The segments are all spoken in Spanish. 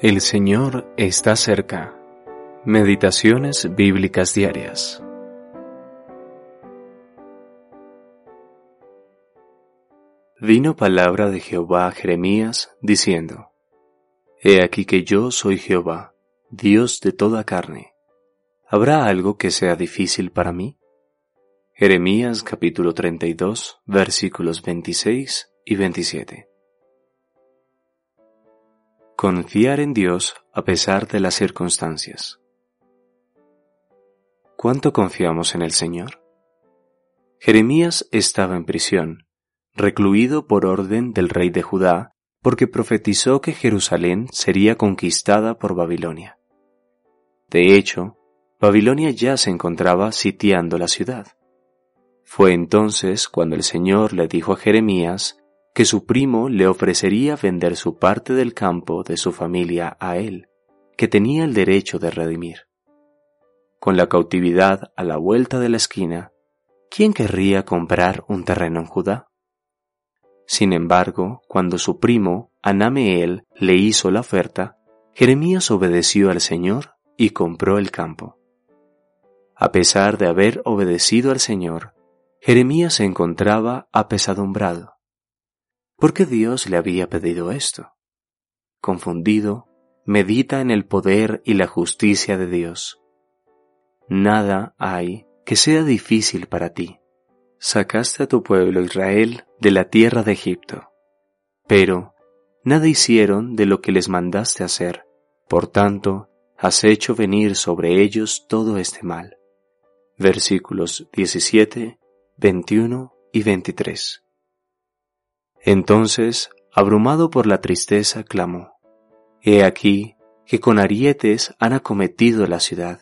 El Señor está cerca. Meditaciones bíblicas diarias. Vino palabra de Jehová a Jeremías diciendo, He aquí que yo soy Jehová, Dios de toda carne. ¿Habrá algo que sea difícil para mí? Jeremías capítulo 32 versículos 26 y 27. Confiar en Dios a pesar de las circunstancias. ¿Cuánto confiamos en el Señor? Jeremías estaba en prisión, recluido por orden del rey de Judá, porque profetizó que Jerusalén sería conquistada por Babilonia. De hecho, Babilonia ya se encontraba sitiando la ciudad. Fue entonces cuando el Señor le dijo a Jeremías que su primo le ofrecería vender su parte del campo de su familia a él, que tenía el derecho de redimir. Con la cautividad a la vuelta de la esquina, ¿quién querría comprar un terreno en Judá? Sin embargo, cuando su primo, Anameel, le hizo la oferta, Jeremías obedeció al Señor y compró el campo. A pesar de haber obedecido al Señor, Jeremías se encontraba apesadumbrado. ¿Por qué Dios le había pedido esto? Confundido, medita en el poder y la justicia de Dios. Nada hay que sea difícil para ti. Sacaste a tu pueblo Israel de la tierra de Egipto, pero nada hicieron de lo que les mandaste hacer, por tanto, has hecho venir sobre ellos todo este mal. Versículos 17, 21 y 23. Entonces, abrumado por la tristeza, clamó, He aquí que con arietes han acometido la ciudad,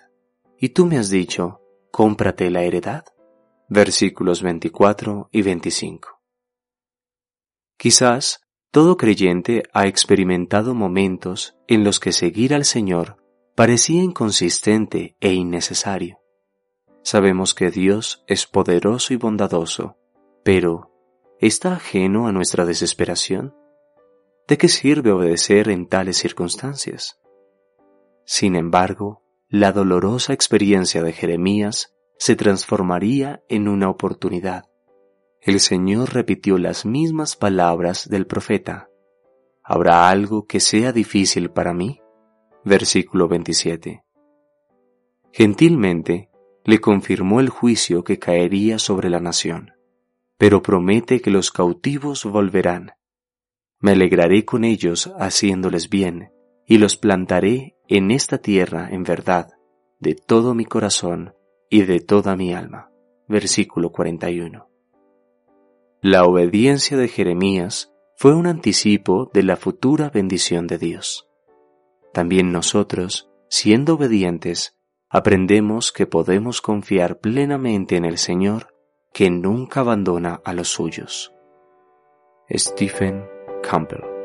y tú me has dicho, cómprate la heredad. Versículos 24 y 25. Quizás todo creyente ha experimentado momentos en los que seguir al Señor parecía inconsistente e innecesario. Sabemos que Dios es poderoso y bondadoso, pero ¿Está ajeno a nuestra desesperación? ¿De qué sirve obedecer en tales circunstancias? Sin embargo, la dolorosa experiencia de Jeremías se transformaría en una oportunidad. El Señor repitió las mismas palabras del profeta. ¿Habrá algo que sea difícil para mí? Versículo 27. Gentilmente le confirmó el juicio que caería sobre la nación pero promete que los cautivos volverán. Me alegraré con ellos haciéndoles bien, y los plantaré en esta tierra en verdad, de todo mi corazón y de toda mi alma. Versículo 41. La obediencia de Jeremías fue un anticipo de la futura bendición de Dios. También nosotros, siendo obedientes, aprendemos que podemos confiar plenamente en el Señor que nunca abandona a los suyos. Stephen Campbell